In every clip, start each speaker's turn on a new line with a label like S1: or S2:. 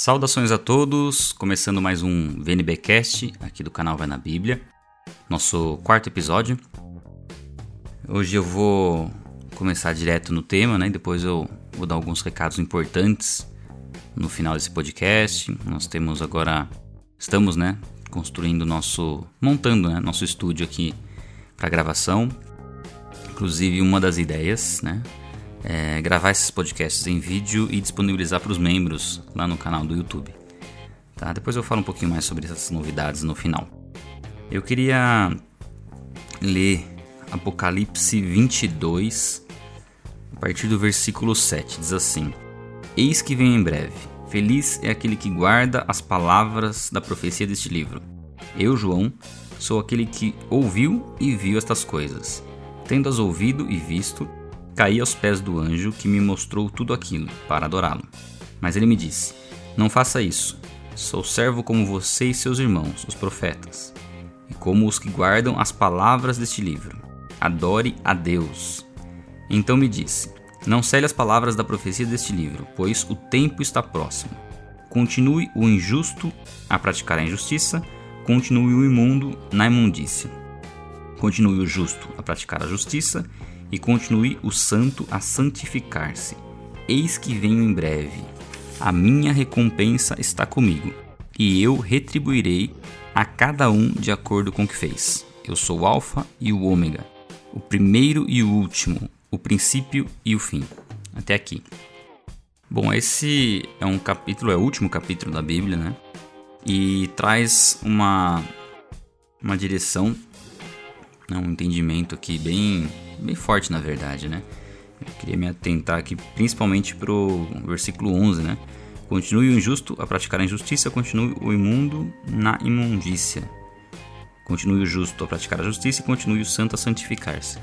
S1: Saudações a todos, começando mais um VNBcast aqui do canal Vai na Bíblia, nosso quarto episódio. Hoje eu vou começar direto no tema, né? Depois eu vou dar alguns recados importantes no final desse podcast. Nós temos agora, estamos, né, construindo nosso, montando, né, nosso estúdio aqui para gravação. Inclusive uma das ideias, né, é, gravar esses podcasts em vídeo e disponibilizar para os membros lá no canal do YouTube. Tá? Depois eu falo um pouquinho mais sobre essas novidades no final. Eu queria ler Apocalipse 22, a partir do versículo 7. Diz assim: Eis que vem em breve. Feliz é aquele que guarda as palavras da profecia deste livro. Eu, João, sou aquele que ouviu e viu estas coisas. Tendo-as ouvido e visto, Caí aos pés do anjo que me mostrou tudo aquilo, para adorá-lo. Mas ele me disse: Não faça isso. Sou servo como você e seus irmãos, os profetas, e como os que guardam as palavras deste livro. Adore a Deus. Então me disse: Não cele as palavras da profecia deste livro, pois o tempo está próximo. Continue o injusto a praticar a injustiça, continue o imundo na imundícia. Continue o justo a praticar a justiça e continue o santo a santificar-se. Eis que venho em breve. A minha recompensa está comigo, e eu retribuirei a cada um de acordo com o que fez. Eu sou o Alfa e o Ômega, o primeiro e o último, o princípio e o fim. Até aqui. Bom, esse é um capítulo, é o último capítulo da Bíblia, né? E traz uma, uma direção? Um entendimento aqui bem bem forte na verdade, né? Eu queria me atentar aqui principalmente pro versículo 11, né? Continue o injusto a praticar a injustiça, continue o imundo na imundícia. Continue o justo a praticar a justiça e continue o santo a santificar-se.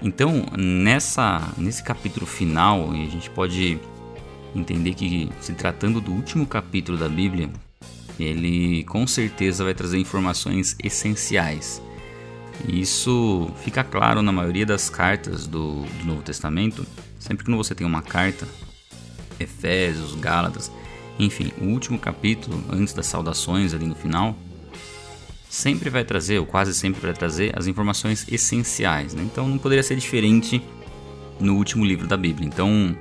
S1: Então, nessa, nesse capítulo final, a gente pode entender que, se tratando do último capítulo da Bíblia, ele com certeza vai trazer informações essenciais isso fica claro na maioria das cartas do, do Novo Testamento. Sempre que você tem uma carta, Efésios, Gálatas, enfim, o último capítulo, antes das saudações ali no final, sempre vai trazer, ou quase sempre vai trazer, as informações essenciais. Né? Então não poderia ser diferente no último livro da Bíblia. Então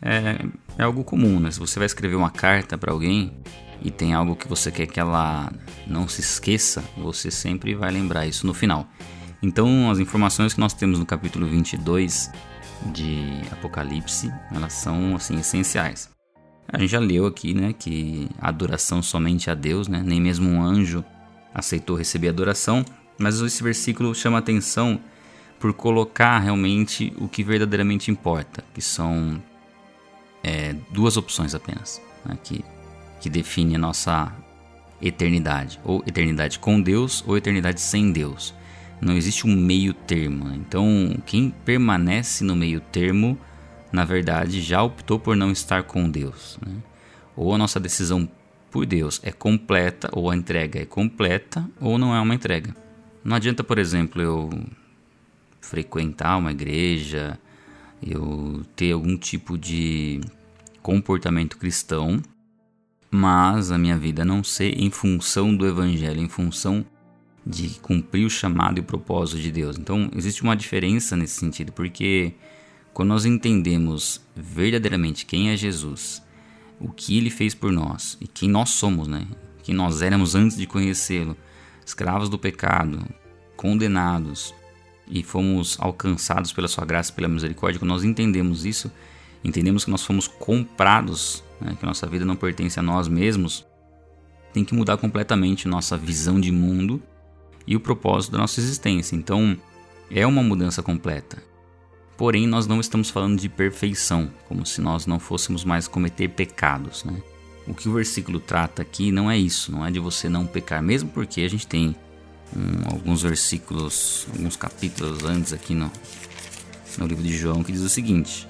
S1: é, é algo comum, né? Se você vai escrever uma carta para alguém, e tem algo que você quer que ela não se esqueça, você sempre vai lembrar isso no final. Então, as informações que nós temos no capítulo 22 de Apocalipse, elas são assim essenciais. A gente já leu aqui, né, que a adoração somente a Deus, né, nem mesmo um anjo aceitou receber adoração, mas esse versículo chama atenção por colocar realmente o que verdadeiramente importa, que são é, duas opções apenas, né, que que define a nossa eternidade, ou eternidade com Deus ou eternidade sem Deus. Não existe um meio termo. Então, quem permanece no meio termo, na verdade, já optou por não estar com Deus. Né? Ou a nossa decisão por Deus é completa, ou a entrega é completa, ou não é uma entrega. Não adianta, por exemplo, eu frequentar uma igreja, eu ter algum tipo de comportamento cristão mas a minha vida não ser em função do Evangelho, em função de cumprir o chamado e o propósito de Deus. Então, existe uma diferença nesse sentido, porque quando nós entendemos verdadeiramente quem é Jesus, o que ele fez por nós e quem nós somos, né? Quem nós éramos antes de conhecê-lo, escravos do pecado, condenados e fomos alcançados pela sua graça pela misericórdia, quando nós entendemos isso, entendemos que nós fomos comprados né, que nossa vida não pertence a nós mesmos, tem que mudar completamente nossa visão de mundo e o propósito da nossa existência. Então, é uma mudança completa. Porém, nós não estamos falando de perfeição, como se nós não fôssemos mais cometer pecados. Né? O que o versículo trata aqui não é isso, não é de você não pecar, mesmo porque a gente tem um, alguns versículos, alguns capítulos antes aqui no, no livro de João que diz o seguinte: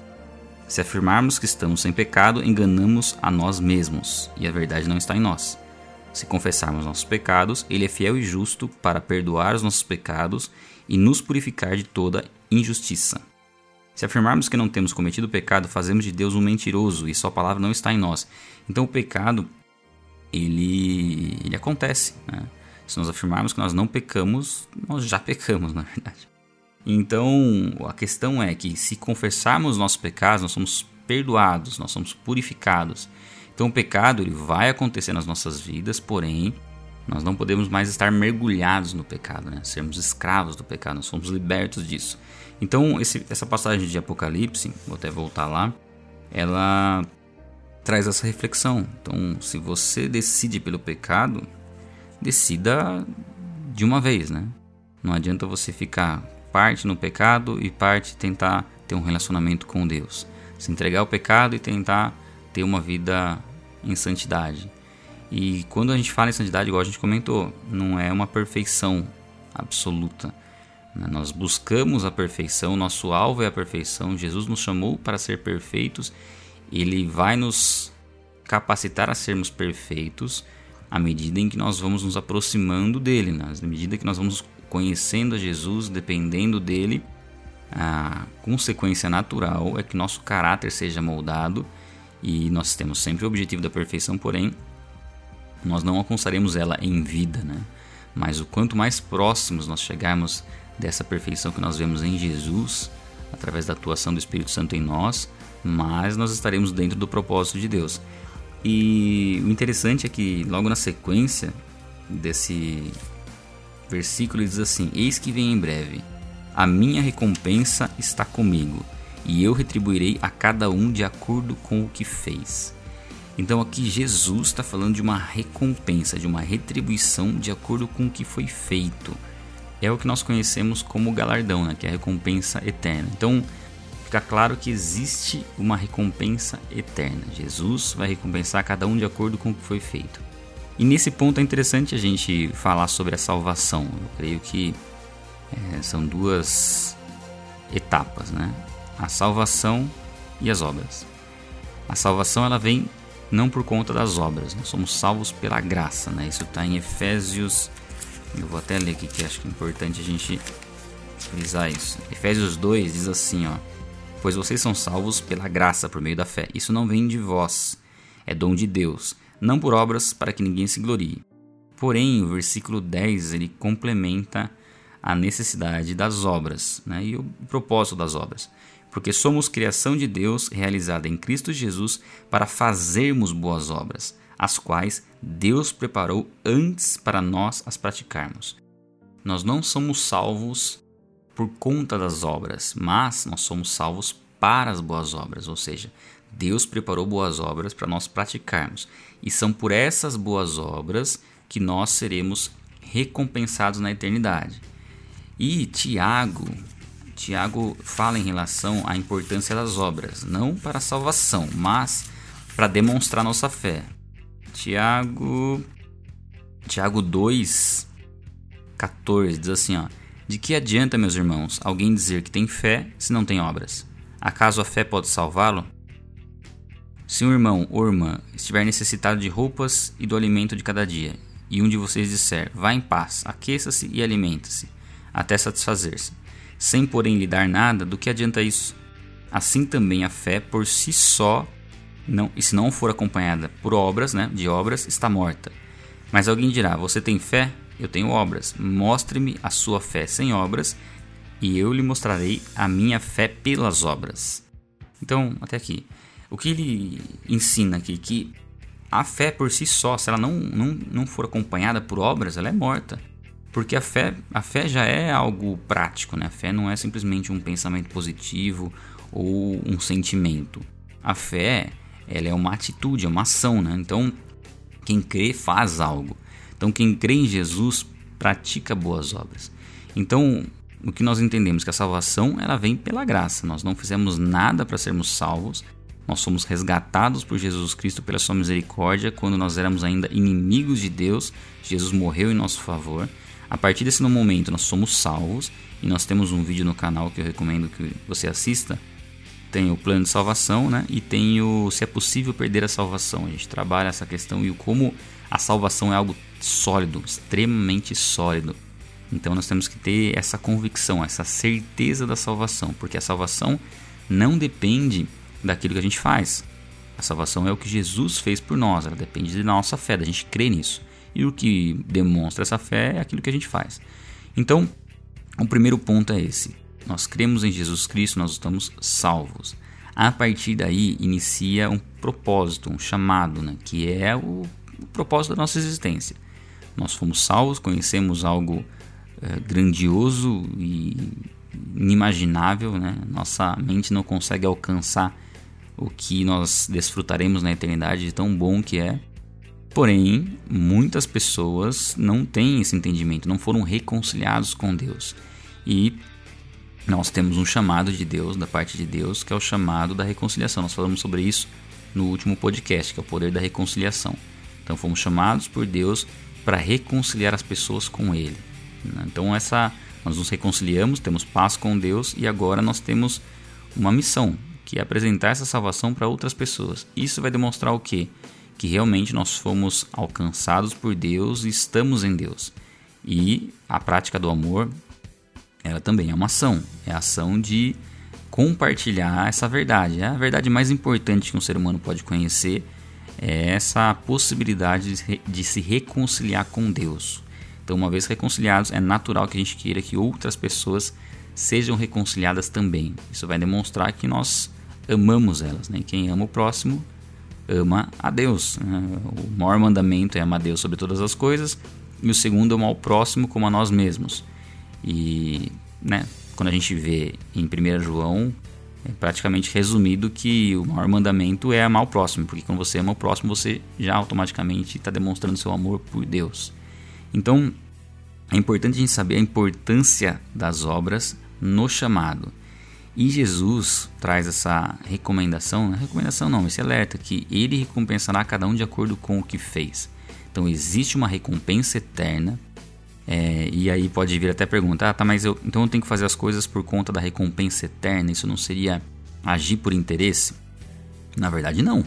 S1: se afirmarmos que estamos sem pecado, enganamos a nós mesmos, e a verdade não está em nós. Se confessarmos nossos pecados, Ele é fiel e justo para perdoar os nossos pecados e nos purificar de toda injustiça. Se afirmarmos que não temos cometido pecado, fazemos de Deus um mentiroso e Sua palavra não está em nós. Então, o pecado ele, ele acontece. Né? Se nós afirmarmos que nós não pecamos, nós já pecamos, na verdade. Então, a questão é que se confessarmos nossos pecados, nós somos perdoados, nós somos purificados. Então, o pecado ele vai acontecer nas nossas vidas, porém, nós não podemos mais estar mergulhados no pecado, né? sermos escravos do pecado, nós somos libertos disso. Então, esse, essa passagem de Apocalipse, vou até voltar lá, ela traz essa reflexão. Então, se você decide pelo pecado, decida de uma vez, né? Não adianta você ficar parte no pecado e parte tentar ter um relacionamento com Deus. Se entregar ao pecado e tentar ter uma vida em santidade. E quando a gente fala em santidade, igual a gente comentou, não é uma perfeição absoluta. Né? Nós buscamos a perfeição, nosso alvo é a perfeição. Jesus nos chamou para ser perfeitos, ele vai nos capacitar a sermos perfeitos à medida em que nós vamos nos aproximando dele, né? à medida que nós vamos conhecendo a Jesus, dependendo dele, a consequência natural é que nosso caráter seja moldado e nós temos sempre o objetivo da perfeição, porém, nós não alcançaremos ela em vida, né? Mas o quanto mais próximos nós chegarmos dessa perfeição que nós vemos em Jesus, através da atuação do Espírito Santo em nós, mais nós estaremos dentro do propósito de Deus. E o interessante é que logo na sequência desse versículo diz assim: Eis que vem em breve, a minha recompensa está comigo, e eu retribuirei a cada um de acordo com o que fez. Então aqui Jesus está falando de uma recompensa, de uma retribuição de acordo com o que foi feito. É o que nós conhecemos como galardão, né? que é a recompensa eterna. Então fica claro que existe uma recompensa eterna. Jesus vai recompensar cada um de acordo com o que foi feito. E nesse ponto é interessante a gente falar sobre a salvação. Eu creio que é, são duas etapas, né? A salvação e as obras. A salvação ela vem não por conta das obras, nós somos salvos pela graça, né? Isso está em Efésios, eu vou até ler aqui que acho que é importante a gente frisar isso. Efésios 2 diz assim, ó: Pois vocês são salvos pela graça por meio da fé. Isso não vem de vós, é dom de Deus não por obras para que ninguém se glorie. Porém, o versículo 10 ele complementa a necessidade das obras né, e o propósito das obras. Porque somos criação de Deus realizada em Cristo Jesus para fazermos boas obras, as quais Deus preparou antes para nós as praticarmos. Nós não somos salvos por conta das obras, mas nós somos salvos para as boas obras, ou seja, Deus preparou boas obras para nós praticarmos, e são por essas boas obras que nós seremos recompensados na eternidade. E Tiago, Tiago fala em relação à importância das obras, não para a salvação, mas para demonstrar nossa fé. Tiago Tiago 2 14 diz assim, ó: De que adianta, meus irmãos, alguém dizer que tem fé se não tem obras? Acaso a fé pode salvá-lo? Se um irmão ou irmã estiver necessitado de roupas e do alimento de cada dia, e um de vocês disser, vá em paz, aqueça-se e alimente-se, até satisfazer-se, sem porém lhe dar nada, do que adianta isso? Assim também a fé por si só, não, e se não for acompanhada por obras, né, de obras, está morta. Mas alguém dirá, você tem fé? Eu tenho obras. Mostre-me a sua fé sem obras, e eu lhe mostrarei a minha fé pelas obras. Então, até aqui. O que ele ensina aqui que a fé por si só, se ela não, não, não for acompanhada por obras, ela é morta. Porque a fé, a fé já é algo prático, né? A fé não é simplesmente um pensamento positivo ou um sentimento. A fé, ela é uma atitude, é uma ação, né? Então, quem crê faz algo. Então, quem crê em Jesus pratica boas obras. Então, o que nós entendemos que a salvação ela vem pela graça. Nós não fizemos nada para sermos salvos, nós somos resgatados por Jesus Cristo pela sua misericórdia quando nós éramos ainda inimigos de Deus. Jesus morreu em nosso favor. A partir desse momento, nós somos salvos e nós temos um vídeo no canal que eu recomendo que você assista. Tem o plano de salvação, né? E tem o se é possível perder a salvação. A gente trabalha essa questão e como a salvação é algo sólido, extremamente sólido. Então nós temos que ter essa convicção, essa certeza da salvação, porque a salvação não depende daquilo que a gente faz. A salvação é o que Jesus fez por nós, ela depende da nossa fé, da gente crer nisso. E o que demonstra essa fé é aquilo que a gente faz. Então, o primeiro ponto é esse: nós cremos em Jesus Cristo, nós estamos salvos. A partir daí inicia um propósito, um chamado, né, que é o, o propósito da nossa existência. Nós fomos salvos, conhecemos algo é, grandioso e inimaginável, né? Nossa mente não consegue alcançar o que nós desfrutaremos na eternidade de tão bom que é. Porém, muitas pessoas não têm esse entendimento, não foram reconciliados com Deus. E nós temos um chamado de Deus, da parte de Deus, que é o chamado da reconciliação. Nós falamos sobre isso no último podcast, que é o poder da reconciliação. Então, fomos chamados por Deus para reconciliar as pessoas com Ele. Então, essa nós nos reconciliamos, temos paz com Deus e agora nós temos uma missão, que é apresentar essa salvação para outras pessoas. Isso vai demonstrar o quê? que realmente nós fomos alcançados por Deus e estamos em Deus. E a prática do amor, ela também é uma ação, é a ação de compartilhar essa verdade. É a verdade mais importante que um ser humano pode conhecer é essa possibilidade de se reconciliar com Deus. Então, uma vez reconciliados, é natural que a gente queira que outras pessoas sejam reconciliadas também. Isso vai demonstrar que nós amamos elas. Né? Quem ama o próximo ama a Deus. Né? O maior mandamento é amar a Deus sobre todas as coisas, e o segundo é amar o próximo como a nós mesmos. E né, quando a gente vê em 1 João, é praticamente resumido que o maior mandamento é amar o próximo, porque quando você ama o próximo, você já automaticamente está demonstrando seu amor por Deus. Então, é importante a gente saber a importância das obras no chamado. E Jesus traz essa recomendação, não é recomendação não, esse alerta, que ele recompensará cada um de acordo com o que fez. Então existe uma recompensa eterna. É, e aí pode vir até perguntar, ah, tá, mas eu, então eu tenho que fazer as coisas por conta da recompensa eterna? Isso não seria agir por interesse? Na verdade, não.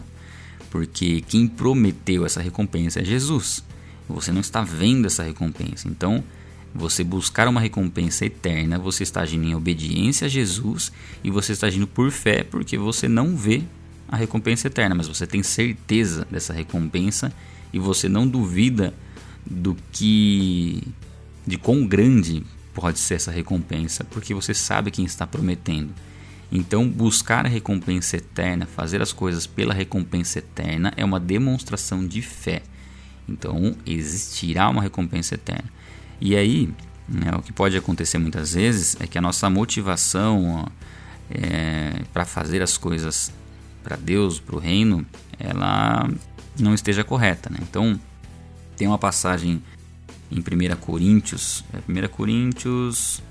S1: Porque quem prometeu essa recompensa é Jesus. Você não está vendo essa recompensa. Então, você buscar uma recompensa eterna, você está agindo em obediência a Jesus e você está agindo por fé, porque você não vê a recompensa eterna, mas você tem certeza dessa recompensa e você não duvida do que de quão grande pode ser essa recompensa, porque você sabe quem está prometendo. Então, buscar a recompensa eterna, fazer as coisas pela recompensa eterna é uma demonstração de fé. Então, existirá uma recompensa eterna. E aí, né, o que pode acontecer muitas vezes é que a nossa motivação é, para fazer as coisas para Deus, para o reino, ela não esteja correta. Né? Então, tem uma passagem em 1 Coríntios, 1 é, Coríntios,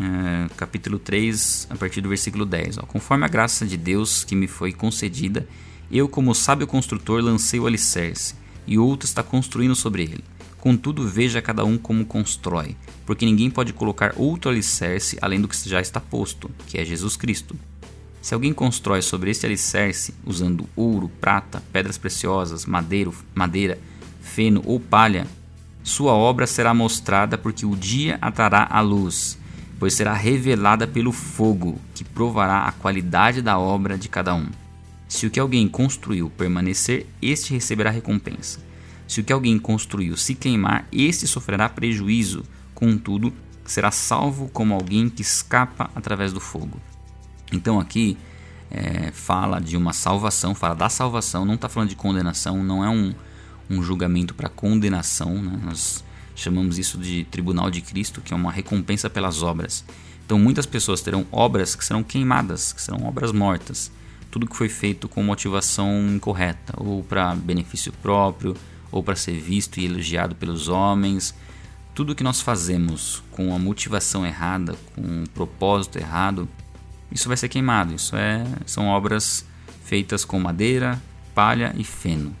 S1: é, capítulo 3, a partir do versículo 10. Ó. Conforme a graça de Deus que me foi concedida, eu, como sábio construtor, lancei o alicerce, e outro está construindo sobre ele. Contudo, veja cada um como constrói, porque ninguém pode colocar outro alicerce além do que já está posto, que é Jesus Cristo. Se alguém constrói sobre este alicerce usando ouro, prata, pedras preciosas, madeiro, madeira, feno ou palha, sua obra será mostrada porque o dia atrará a luz, pois será revelada pelo fogo, que provará a qualidade da obra de cada um. Se o que alguém construiu permanecer, este receberá recompensa. Se o que alguém construiu se queimar, este sofrerá prejuízo, contudo, será salvo como alguém que escapa através do fogo. Então aqui é, fala de uma salvação, fala da salvação, não está falando de condenação, não é um, um julgamento para condenação, né? nós chamamos isso de tribunal de Cristo, que é uma recompensa pelas obras. Então muitas pessoas terão obras que serão queimadas, que serão obras mortas. Tudo que foi feito com motivação incorreta, ou para benefício próprio, ou para ser visto e elogiado pelos homens. Tudo que nós fazemos com a motivação errada, com um propósito errado, isso vai ser queimado. Isso é, são obras feitas com madeira, palha e feno.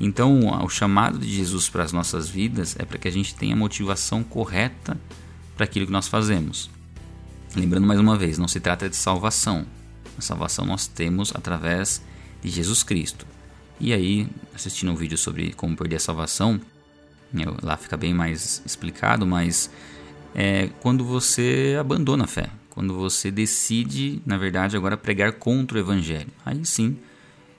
S1: Então, o chamado de Jesus para as nossas vidas é para que a gente tenha a motivação correta para aquilo que nós fazemos. Lembrando mais uma vez, não se trata de salvação. A salvação nós temos através de Jesus Cristo. E aí, assistindo um vídeo sobre como perder a salvação, eu, lá fica bem mais explicado, mas é quando você abandona a fé, quando você decide, na verdade, agora pregar contra o evangelho. Aí sim,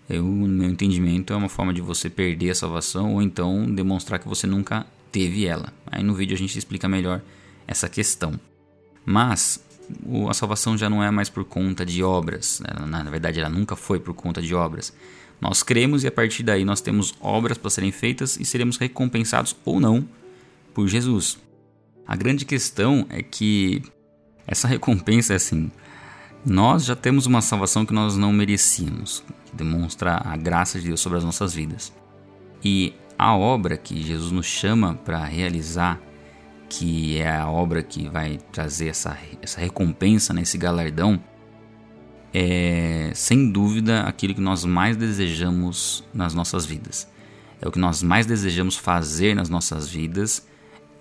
S1: eu, no meu entendimento, é uma forma de você perder a salvação ou então demonstrar que você nunca teve ela. Aí no vídeo a gente explica melhor essa questão. Mas a salvação já não é mais por conta de obras. Né? Na verdade, ela nunca foi por conta de obras. Nós cremos e a partir daí nós temos obras para serem feitas e seremos recompensados ou não por Jesus. A grande questão é que essa recompensa é assim: nós já temos uma salvação que nós não merecíamos, que demonstra a graça de Deus sobre as nossas vidas. E a obra que Jesus nos chama para realizar que é a obra que vai trazer essa, essa recompensa, né, esse galardão, é sem dúvida aquilo que nós mais desejamos nas nossas vidas. É o que nós mais desejamos fazer nas nossas vidas,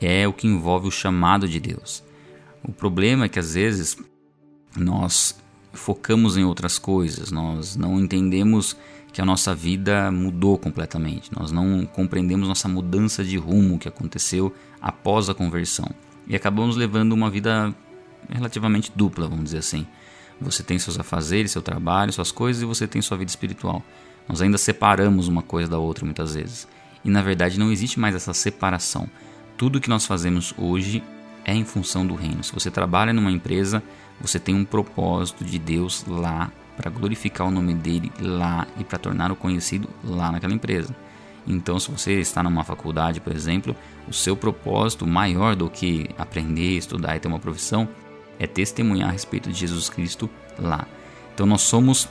S1: é o que envolve o chamado de Deus. O problema é que às vezes nós focamos em outras coisas, nós não entendemos que a nossa vida mudou completamente. Nós não compreendemos nossa mudança de rumo que aconteceu após a conversão e acabamos levando uma vida relativamente dupla, vamos dizer assim. Você tem seus afazeres, seu trabalho, suas coisas e você tem sua vida espiritual. Nós ainda separamos uma coisa da outra muitas vezes. E na verdade não existe mais essa separação. Tudo que nós fazemos hoje é em função do reino. Se você trabalha numa empresa, você tem um propósito de Deus lá para glorificar o nome dele lá e para torná-lo conhecido lá naquela empresa. Então, se você está numa faculdade, por exemplo, o seu propósito maior do que aprender, estudar e ter uma profissão é testemunhar a respeito de Jesus Cristo lá. Então, nós somos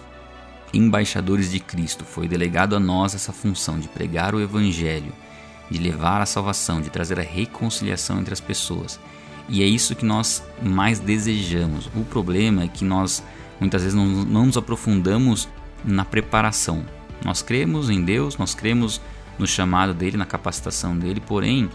S1: embaixadores de Cristo. Foi delegado a nós essa função de pregar o Evangelho, de levar a salvação, de trazer a reconciliação entre as pessoas. E é isso que nós mais desejamos. O problema é que nós muitas vezes não, não nos aprofundamos na preparação. Nós cremos em Deus, nós cremos no chamado dele, na capacitação dele, porém,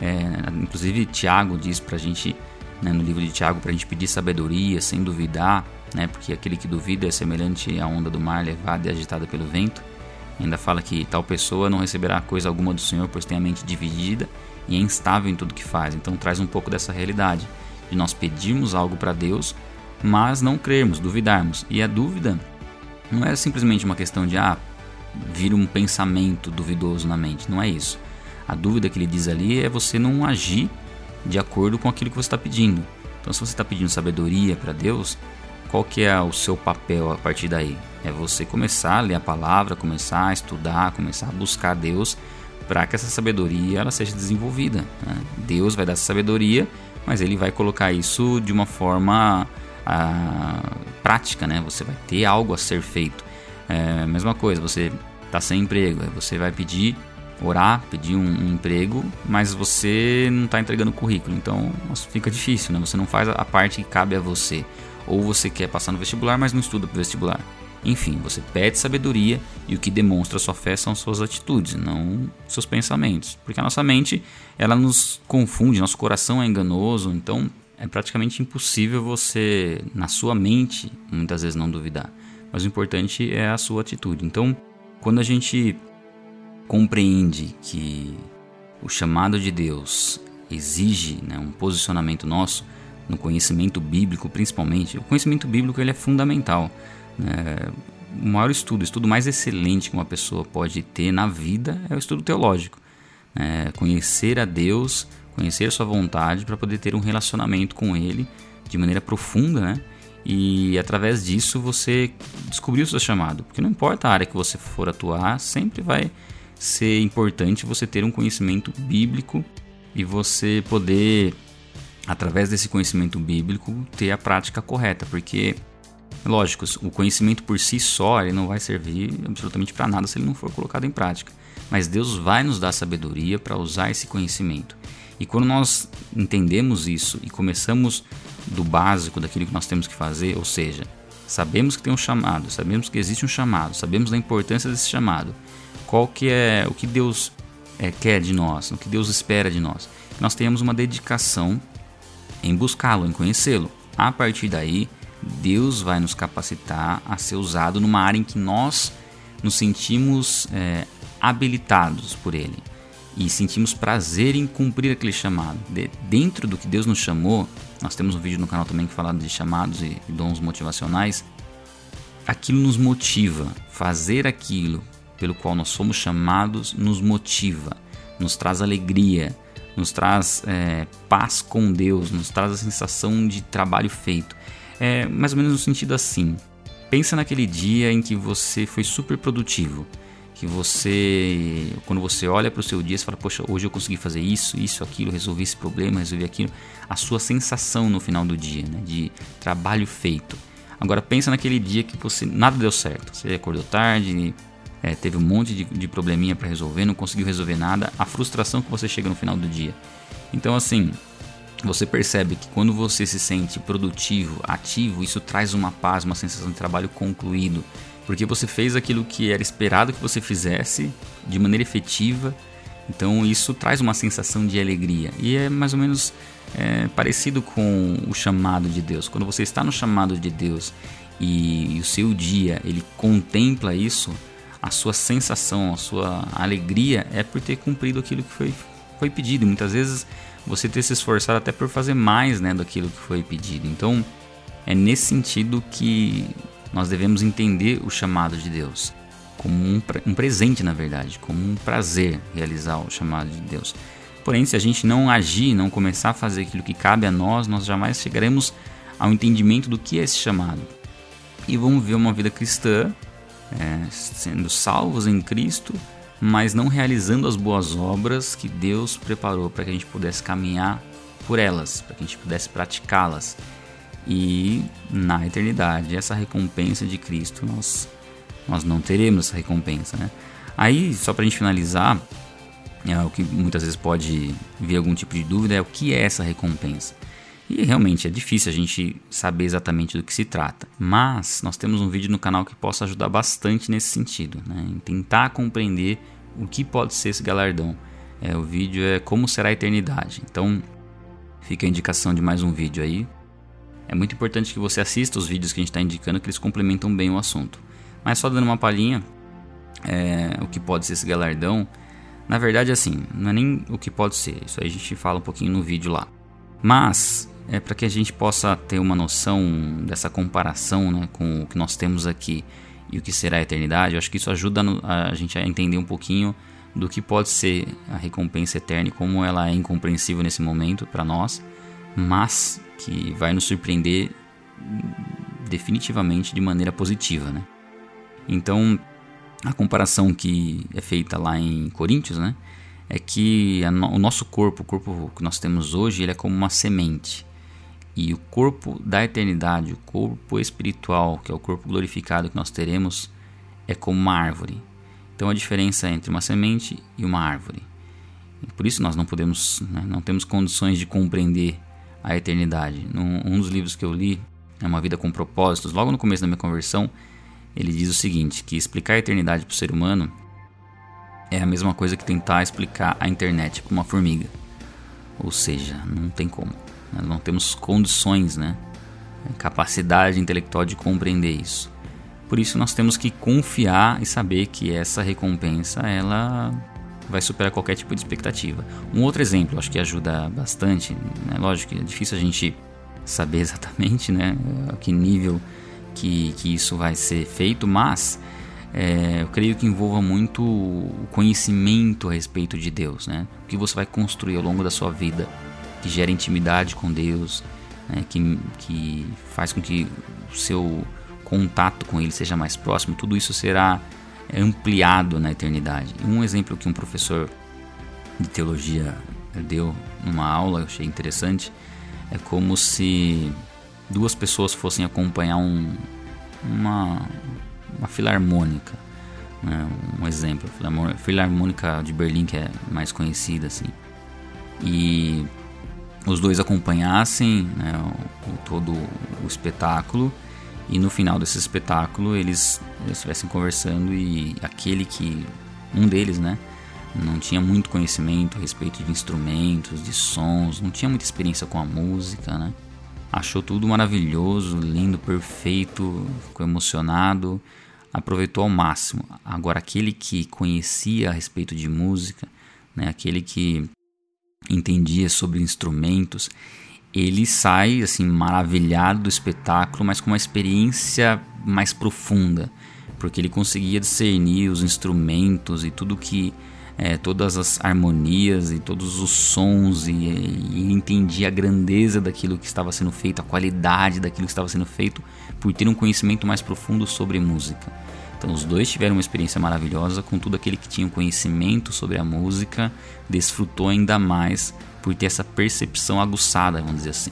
S1: é, inclusive Tiago diz para a gente, né, no livro de Tiago, para a gente pedir sabedoria sem duvidar, né, porque aquele que duvida é semelhante à onda do mar levada e agitada pelo vento. Ainda fala que tal pessoa não receberá coisa alguma do Senhor, pois tem a mente dividida e é instável em tudo que faz. Então traz um pouco dessa realidade de nós pedirmos algo para Deus, mas não crermos, duvidarmos. E a dúvida não é simplesmente uma questão de ah, vir um pensamento duvidoso na mente, não é isso. A dúvida que ele diz ali é você não agir de acordo com aquilo que você está pedindo. Então, se você está pedindo sabedoria para Deus, qual que é o seu papel a partir daí? É você começar a ler a palavra, começar a estudar, começar a buscar Deus para que essa sabedoria ela seja desenvolvida. Né? Deus vai dar essa sabedoria, mas Ele vai colocar isso de uma forma a prática, né? Você vai ter algo a ser feito. É, mesma coisa, você está sem emprego, você vai pedir, orar, pedir um, um emprego, mas você não está entregando o currículo, então fica difícil, né? Você não faz a parte que cabe a você. Ou você quer passar no vestibular, mas não estuda para vestibular. Enfim, você pede sabedoria e o que demonstra sua fé são suas atitudes, não seus pensamentos. Porque a nossa mente, ela nos confunde, nosso coração é enganoso, então é praticamente impossível você, na sua mente, muitas vezes não duvidar. Mas o importante é a sua atitude. Então, quando a gente compreende que o chamado de Deus exige né, um posicionamento nosso no conhecimento bíblico, principalmente, o conhecimento bíblico ele é fundamental. Né? O maior estudo, o estudo mais excelente que uma pessoa pode ter na vida é o estudo teológico. Né? Conhecer a Deus conhecer a sua vontade para poder ter um relacionamento com ele de maneira profunda, né? E através disso você descobrir o seu chamado, porque não importa a área que você for atuar, sempre vai ser importante você ter um conhecimento bíblico e você poder através desse conhecimento bíblico ter a prática correta, porque lógico, o conhecimento por si só ele não vai servir absolutamente para nada se ele não for colocado em prática. Mas Deus vai nos dar sabedoria para usar esse conhecimento. E quando nós entendemos isso e começamos do básico daquilo que nós temos que fazer, ou seja, sabemos que tem um chamado, sabemos que existe um chamado, sabemos da importância desse chamado, qual que é o que Deus é, quer de nós, o que Deus espera de nós, nós tenhamos uma dedicação em buscá-lo, em conhecê-lo. A partir daí, Deus vai nos capacitar a ser usado numa área em que nós nos sentimos é, habilitados por Ele e sentimos prazer em cumprir aquele chamado. De, dentro do que Deus nos chamou, nós temos um vídeo no canal também que fala de chamados e, e dons motivacionais. aquilo nos motiva, fazer aquilo pelo qual nós somos chamados nos motiva, nos traz alegria, nos traz é, paz com Deus, nos traz a sensação de trabalho feito. É mais ou menos no sentido assim. Pensa naquele dia em que você foi super produtivo, que você, quando você olha para o seu dia, você fala, poxa, hoje eu consegui fazer isso, isso, aquilo, resolvi esse problema, resolvi aquilo. A sua sensação no final do dia, né, de trabalho feito. Agora pensa naquele dia que você nada deu certo. Você acordou tarde, é, teve um monte de, de probleminha para resolver, não conseguiu resolver nada. A frustração que você chega no final do dia. Então assim, você percebe que quando você se sente produtivo, ativo, isso traz uma paz, uma sensação de trabalho concluído, porque você fez aquilo que era esperado que você fizesse de maneira efetiva. Então isso traz uma sensação de alegria e é mais ou menos é, parecido com o chamado de Deus. Quando você está no chamado de Deus e, e o seu dia ele contempla isso, a sua sensação, a sua alegria é por ter cumprido aquilo que foi, foi pedido. E muitas vezes você ter se esforçado até por fazer mais né, daquilo que foi pedido. Então, é nesse sentido que nós devemos entender o chamado de Deus como um, um presente, na verdade, como um prazer realizar o chamado de Deus. Porém, se a gente não agir, não começar a fazer aquilo que cabe a nós, nós jamais chegaremos ao entendimento do que é esse chamado. E vamos ver uma vida cristã é, sendo salvos em Cristo, mas não realizando as boas obras que Deus preparou para que a gente pudesse caminhar por elas, para que a gente pudesse praticá-las. E na eternidade, essa recompensa de Cristo, nós, nós não teremos essa recompensa. Né? Aí, só para a gente finalizar, é, o que muitas vezes pode vir algum tipo de dúvida é o que é essa recompensa. E realmente é difícil a gente saber exatamente do que se trata. Mas nós temos um vídeo no canal que possa ajudar bastante nesse sentido, né? em tentar compreender o que pode ser esse galardão. É, o vídeo é Como Será a Eternidade. Então fica a indicação de mais um vídeo aí. É muito importante que você assista os vídeos que a gente está indicando, que eles complementam bem o assunto. Mas só dando uma palhinha, é, o que pode ser esse galardão, na verdade assim, não é nem o que pode ser, isso aí a gente fala um pouquinho no vídeo lá. Mas é para que a gente possa ter uma noção dessa comparação né, com o que nós temos aqui e o que será a eternidade, eu acho que isso ajuda a gente a entender um pouquinho do que pode ser a recompensa eterna e como ela é incompreensível nesse momento para nós, mas que vai nos surpreender definitivamente de maneira positiva, né? Então, a comparação que é feita lá em Coríntios, né, é que o nosso corpo, o corpo que nós temos hoje, ele é como uma semente. E o corpo da eternidade, o corpo espiritual, que é o corpo glorificado que nós teremos, é como uma árvore. Então a diferença entre uma semente e uma árvore. E por isso nós não podemos, né, não temos condições de compreender a eternidade. Num, um dos livros que eu li, é Uma Vida com Propósitos, logo no começo da minha conversão, ele diz o seguinte, que explicar a eternidade para o ser humano é a mesma coisa que tentar explicar a internet para uma formiga. Ou seja, não tem como. Nós não temos condições, né? capacidade intelectual de compreender isso. Por isso nós temos que confiar e saber que essa recompensa ela vai superar qualquer tipo de expectativa. Um outro exemplo, acho que ajuda bastante, né? lógico que é difícil a gente saber exatamente, né, a que nível que, que isso vai ser feito, mas é, eu creio que envolva muito o conhecimento a respeito de Deus, né? O que você vai construir ao longo da sua vida que gera intimidade com Deus, né, que, que faz com que o seu contato com Ele seja mais próximo, tudo isso será ampliado na eternidade. Um exemplo que um professor de teologia deu numa aula, eu achei interessante, é como se duas pessoas fossem acompanhar um, uma, uma filarmônica. Né? Um exemplo, a filarmônica de Berlim, que é mais conhecida assim. E os dois acompanhassem né, o, todo o espetáculo e no final desse espetáculo eles, estivessem conversando e aquele que um deles né não tinha muito conhecimento a respeito de instrumentos de sons não tinha muita experiência com a música né achou tudo maravilhoso lindo perfeito ficou emocionado aproveitou ao máximo. Agora aquele que conhecia a respeito de música né aquele que entendia sobre instrumentos, ele sai assim maravilhado do espetáculo, mas com uma experiência mais profunda, porque ele conseguia discernir os instrumentos e tudo que é, todas as harmonias e todos os sons e, e entendia a grandeza daquilo que estava sendo feito, a qualidade daquilo que estava sendo feito, por ter um conhecimento mais profundo sobre música. Então os dois tiveram uma experiência maravilhosa, contudo aquele que tinha um conhecimento sobre a música desfrutou ainda mais por ter essa percepção aguçada, vamos dizer assim.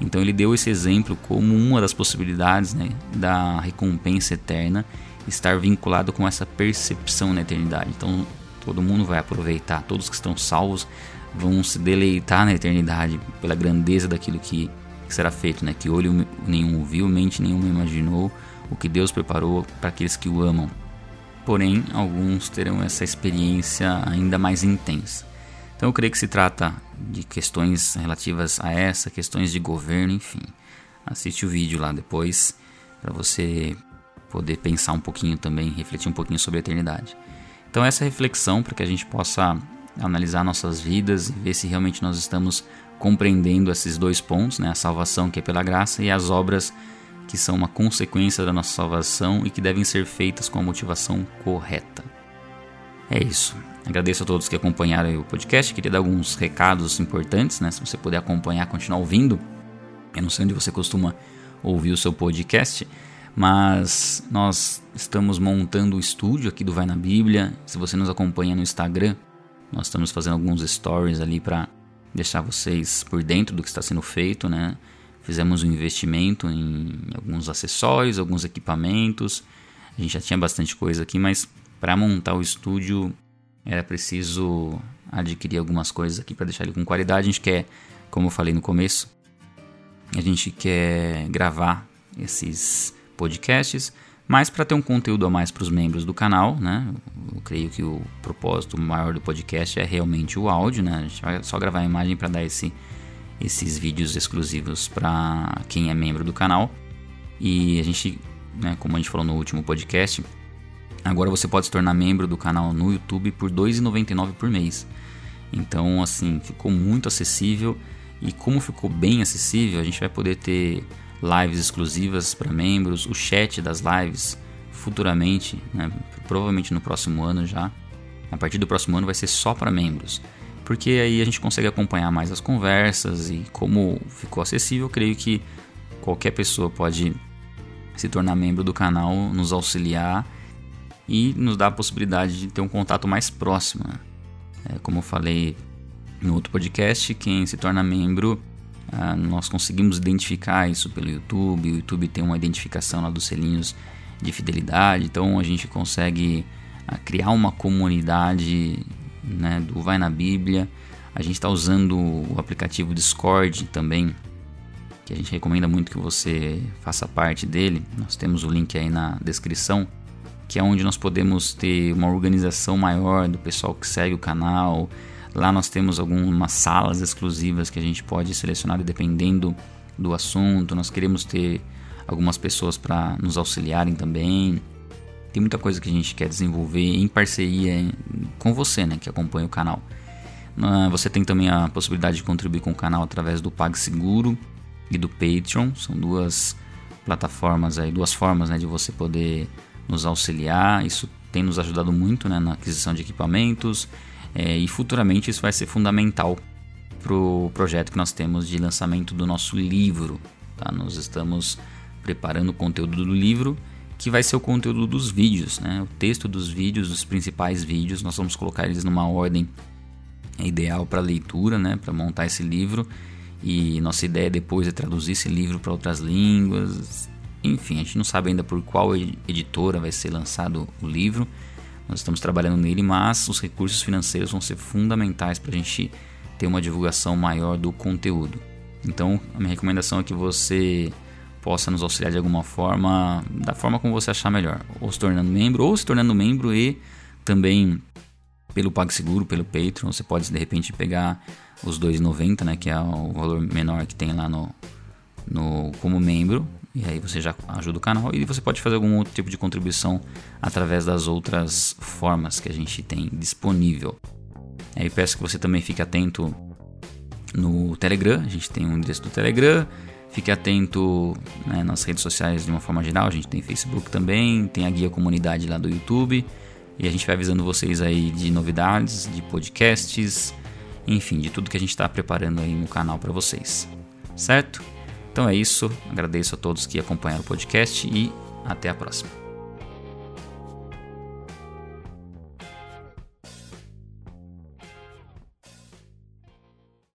S1: Então ele deu esse exemplo como uma das possibilidades né, da recompensa eterna estar vinculado com essa percepção na eternidade. Então todo mundo vai aproveitar, todos que estão salvos vão se deleitar na eternidade pela grandeza daquilo que será feito, né? Que olho nenhum viu, mente nenhuma imaginou o que Deus preparou para aqueles que o amam. Porém, alguns terão essa experiência ainda mais intensa. Então eu creio que se trata de questões relativas a essa, questões de governo, enfim. Assiste o vídeo lá depois para você poder pensar um pouquinho também, refletir um pouquinho sobre a eternidade. Então essa reflexão para que a gente possa analisar nossas vidas e ver se realmente nós estamos compreendendo esses dois pontos, né? a salvação que é pela graça e as obras são uma consequência da nossa salvação e que devem ser feitas com a motivação correta. É isso. Agradeço a todos que acompanharam o podcast. Queria dar alguns recados importantes, né? Se você puder acompanhar, continuar ouvindo. Eu não sei onde você costuma ouvir o seu podcast, mas nós estamos montando o estúdio aqui do Vai na Bíblia. Se você nos acompanha no Instagram, nós estamos fazendo alguns stories ali para deixar vocês por dentro do que está sendo feito, né? Fizemos um investimento em alguns acessórios, alguns equipamentos. A gente já tinha bastante coisa aqui, mas para montar o estúdio era preciso adquirir algumas coisas aqui para deixar ele com qualidade. A gente quer, como eu falei no começo, a gente quer gravar esses podcasts, mas para ter um conteúdo a mais para os membros do canal, né? Eu creio que o propósito maior do podcast é realmente o áudio, né? A gente vai só gravar a imagem para dar esse, esses vídeos exclusivos para quem é membro do canal. E a gente, né, como a gente falou no último podcast, Agora você pode se tornar membro do canal no YouTube por R$ 2,99 por mês. Então, assim, ficou muito acessível. E como ficou bem acessível, a gente vai poder ter lives exclusivas para membros, o chat das lives futuramente, né, provavelmente no próximo ano já. A partir do próximo ano vai ser só para membros, porque aí a gente consegue acompanhar mais as conversas e como ficou acessível, creio que qualquer pessoa pode se tornar membro do canal, nos auxiliar e nos dá a possibilidade de ter um contato mais próximo. Né? É, como eu falei no outro podcast, quem se torna membro, ah, nós conseguimos identificar isso pelo YouTube. O YouTube tem uma identificação lá dos selinhos de fidelidade, então a gente consegue ah, criar uma comunidade né, do Vai na Bíblia. A gente está usando o aplicativo Discord também, que a gente recomenda muito que você faça parte dele. Nós temos o link aí na descrição que é onde nós podemos ter uma organização maior do pessoal que segue o canal. Lá nós temos algumas salas exclusivas que a gente pode selecionar dependendo do assunto. Nós queremos ter algumas pessoas para nos auxiliarem também. Tem muita coisa que a gente quer desenvolver em parceria com você, né, que acompanha o canal. Ah, você tem também a possibilidade de contribuir com o canal através do PagSeguro e do Patreon. São duas plataformas aí, duas formas né, de você poder nos auxiliar. Isso tem nos ajudado muito né, na aquisição de equipamentos é, e futuramente isso vai ser fundamental para o projeto que nós temos de lançamento do nosso livro. Tá? Nós estamos preparando o conteúdo do livro que vai ser o conteúdo dos vídeos, né? o texto dos vídeos, dos principais vídeos. Nós vamos colocar eles numa ordem ideal para leitura, né? para montar esse livro. E nossa ideia depois é traduzir esse livro para outras línguas, enfim, a gente não sabe ainda por qual editora vai ser lançado o livro. Nós estamos trabalhando nele, mas os recursos financeiros vão ser fundamentais para a gente ter uma divulgação maior do conteúdo. Então, a minha recomendação é que você possa nos auxiliar de alguma forma, da forma como você achar melhor, ou se tornando membro, ou se tornando membro e também pelo PagSeguro, pelo Patreon, você pode de repente pegar os 2,90, né, que é o valor menor que tem lá no, no como membro e aí você já ajuda o canal e você pode fazer algum outro tipo de contribuição através das outras formas que a gente tem disponível. Aí peço que você também fique atento no Telegram, a gente tem um endereço do Telegram. Fique atento né, nas redes sociais de uma forma geral, a gente tem Facebook também, tem a guia comunidade lá do YouTube. E a gente vai avisando vocês aí de novidades, de podcasts, enfim, de tudo que a gente está preparando aí no canal para vocês. Certo? Então é isso. Agradeço a todos que acompanharam o podcast e até a próxima.